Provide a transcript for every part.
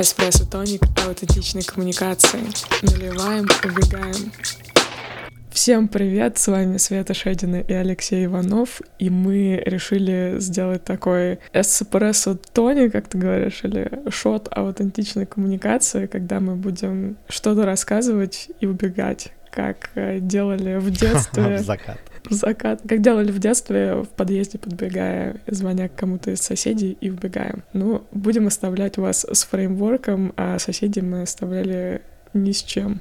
Эспрессо тоник аутентичной коммуникации. Наливаем, убегаем. Всем привет, с вами Света Шедина и Алексей Иванов, и мы решили сделать такой эспрессо тони, как ты говоришь, или шот аутентичной коммуникации, когда мы будем что-то рассказывать и убегать, как э, делали в детстве. В закат. Закат. Как делали в детстве в подъезде, подбегая, звоня к кому-то из соседей и убегаем. Ну, будем оставлять вас с фреймворком, а соседей мы оставляли ни с чем.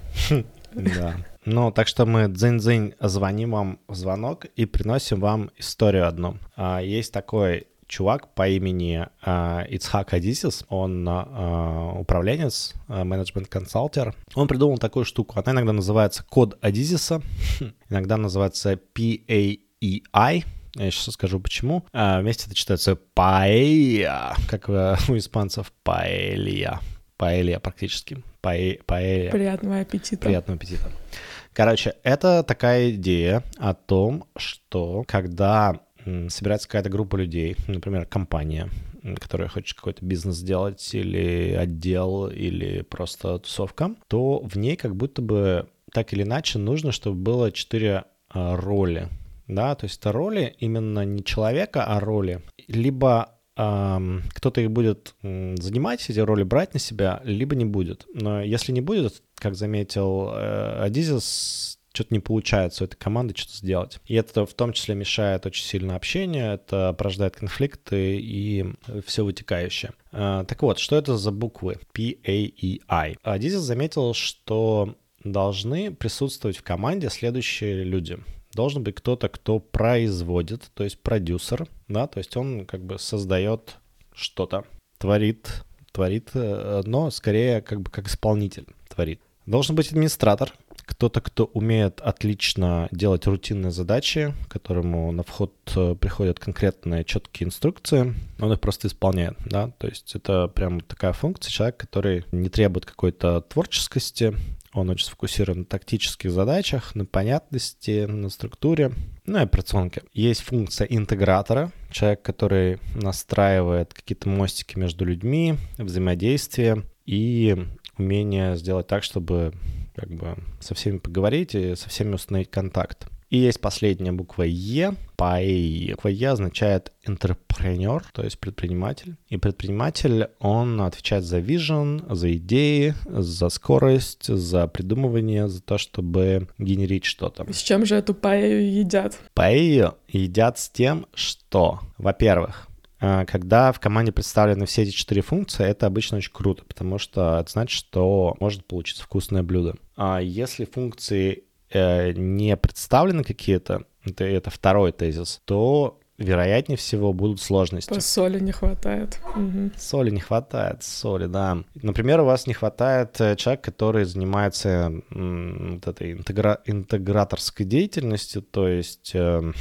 Да. Ну, так что мы дзынь-дзынь звоним вам в звонок и приносим вам историю одну. А, есть такой чувак по имени uh, Ицхак Адисис, он uh, управленец, uh, менеджмент-консалтер. Он придумал такую штуку. Она иногда называется код Адисиса, иногда называется PAEI. Я сейчас скажу почему. Вместе это читается паэя, как у испанцев паэлья. Паэлья практически. Паэ, паэлья. Приятного аппетита. Приятного аппетита. Короче, это такая идея о том, что когда собирается какая-то группа людей, например, компания, которая хочет какой-то бизнес сделать, или отдел, или просто тусовка, то в ней как будто бы так или иначе нужно, чтобы было четыре а, роли. Да, то есть это роли именно не человека, а роли. Либо кто-то их будет занимать, эти роли брать на себя, либо не будет. Но если не будет, как заметил э, Адизис, что-то не получается у этой команды что-то сделать. И это в том числе мешает очень сильно общению, это порождает конфликты и все вытекающее. А, так вот, что это за буквы P-A-E-I? А Дизель заметил, что должны присутствовать в команде следующие люди. Должен быть кто-то, кто производит, то есть продюсер, да, то есть он как бы создает что-то, творит, творит, э, но скорее как бы как исполнитель творит. Должен быть администратор, кто-то, кто умеет отлично делать рутинные задачи, которому на вход э, приходят конкретные четкие инструкции, он их просто исполняет, да, то есть это прям такая функция человек, который не требует какой-то творческости, он очень сфокусирован на тактических задачах, на понятности, на структуре, ну и операционке. Есть функция интегратора, человек, который настраивает какие-то мостики между людьми, взаимодействие и умение сделать так, чтобы как бы со всеми поговорить и со всеми установить контакт. И есть последняя буква Е, PAE. Буква Е означает entrepreneur, то есть предприниматель. И предприниматель, он отвечает за vision, за идеи, за скорость, за придумывание, за то, чтобы генерить что-то. С чем же эту PAE едят? PAE едят с тем, что, во-первых, когда в команде представлены все эти четыре функции, это обычно очень круто, потому что это значит, что может получиться вкусное блюдо. А если функции э, не представлены какие-то, это, это второй тезис, то вероятнее всего будут сложности. По соли не хватает. Угу. Соли не хватает, соли, да. Например, у вас не хватает э, человека, который занимается вот этой интегра... интеграторской деятельностью, то есть э,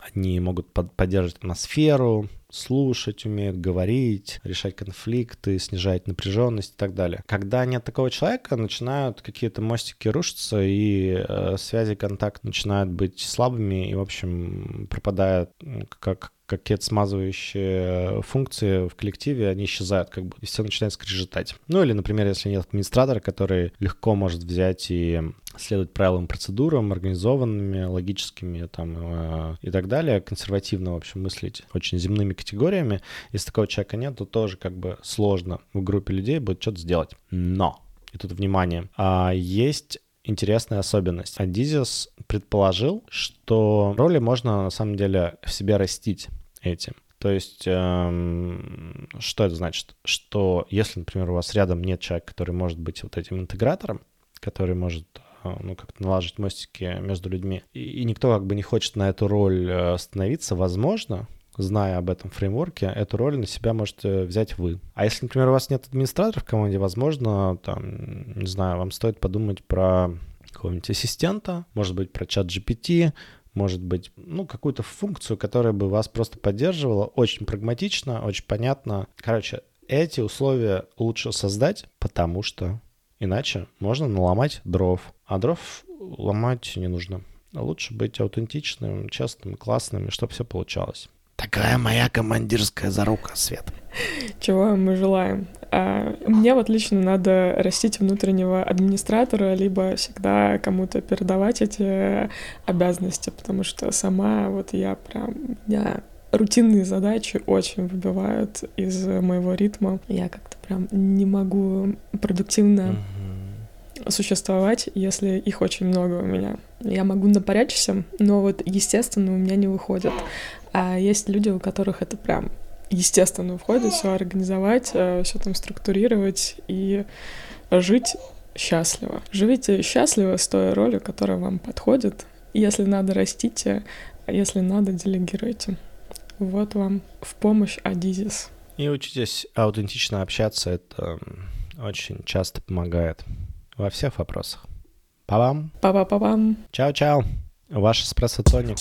они могут под... поддерживать атмосферу, слушать умеют, говорить, решать конфликты, снижать напряженность и так далее. Когда нет такого человека, начинают какие-то мостики рушиться, и э, связи, контакт начинают быть слабыми, и, в общем, пропадает как какие-то смазывающие функции в коллективе, они исчезают как бы, и все начинает скрежетать. Ну или, например, если нет администратора, который легко может взять и следовать правилам, процедурам, организованными, логическими там э, и так далее, консервативно, в общем, мыслить очень земными категориями. Если такого человека нет, то тоже как бы сложно в группе людей будет что-то сделать. Но, и тут внимание, а, есть интересная особенность. Адизис предположил, что роли можно на самом деле в себе растить этим. То есть, эм, что это значит? Что если, например, у вас рядом нет человека, который может быть вот этим интегратором, который может ну, как-то налаживать мостики между людьми, и, и никто как бы не хочет на эту роль э, становиться, возможно, зная об этом фреймворке, эту роль на себя можете взять вы. А если, например, у вас нет администратора в команде, возможно, там, не знаю, вам стоит подумать про какого-нибудь ассистента, может быть, про чат GPT, может быть, ну, какую-то функцию, которая бы вас просто поддерживала, очень прагматично, очень понятно. Короче, эти условия лучше создать, потому что иначе можно наломать дров, а дров ломать не нужно. Лучше быть аутентичным, честным, классным, чтобы все получалось. Такая моя командирская зарука, Свет. Чего мы желаем? А, мне вот лично надо растить внутреннего администратора, либо всегда кому-то передавать эти обязанности, потому что сама вот я прям, меня рутинные задачи очень выбивают из моего ритма. Я как-то прям не могу продуктивно существовать, если их очень много у меня. Я могу напрячься, но вот естественно у меня не выходит. А есть люди, у которых это прям естественно входит, все организовать, э, все там структурировать и жить счастливо. Живите счастливо с той ролью, которая вам подходит. Если надо, растите, а если надо, делегируйте. Вот вам в помощь Адизис. И учитесь аутентично общаться, это очень часто помогает во всех вопросах. Па-бам. Па-ба-па-бам. Чао-чао. Ваш эспрессо-тоник.